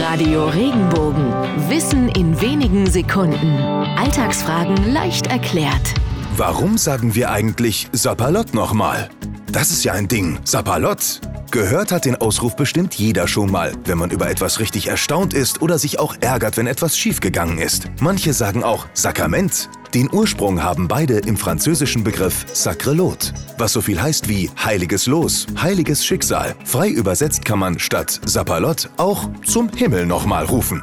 Radio Regenbogen. Wissen in wenigen Sekunden. Alltagsfragen leicht erklärt. Warum sagen wir eigentlich Sapperlott nochmal? Das ist ja ein Ding. Sapperlott. Gehört hat den Ausruf bestimmt jeder schon mal, wenn man über etwas richtig erstaunt ist oder sich auch ärgert, wenn etwas schiefgegangen ist. Manche sagen auch Sakrament. Den Ursprung haben beide im französischen Begriff Sacrelot, was so viel heißt wie heiliges Los, heiliges Schicksal. Frei übersetzt kann man statt Sapperlott auch zum Himmel nochmal rufen.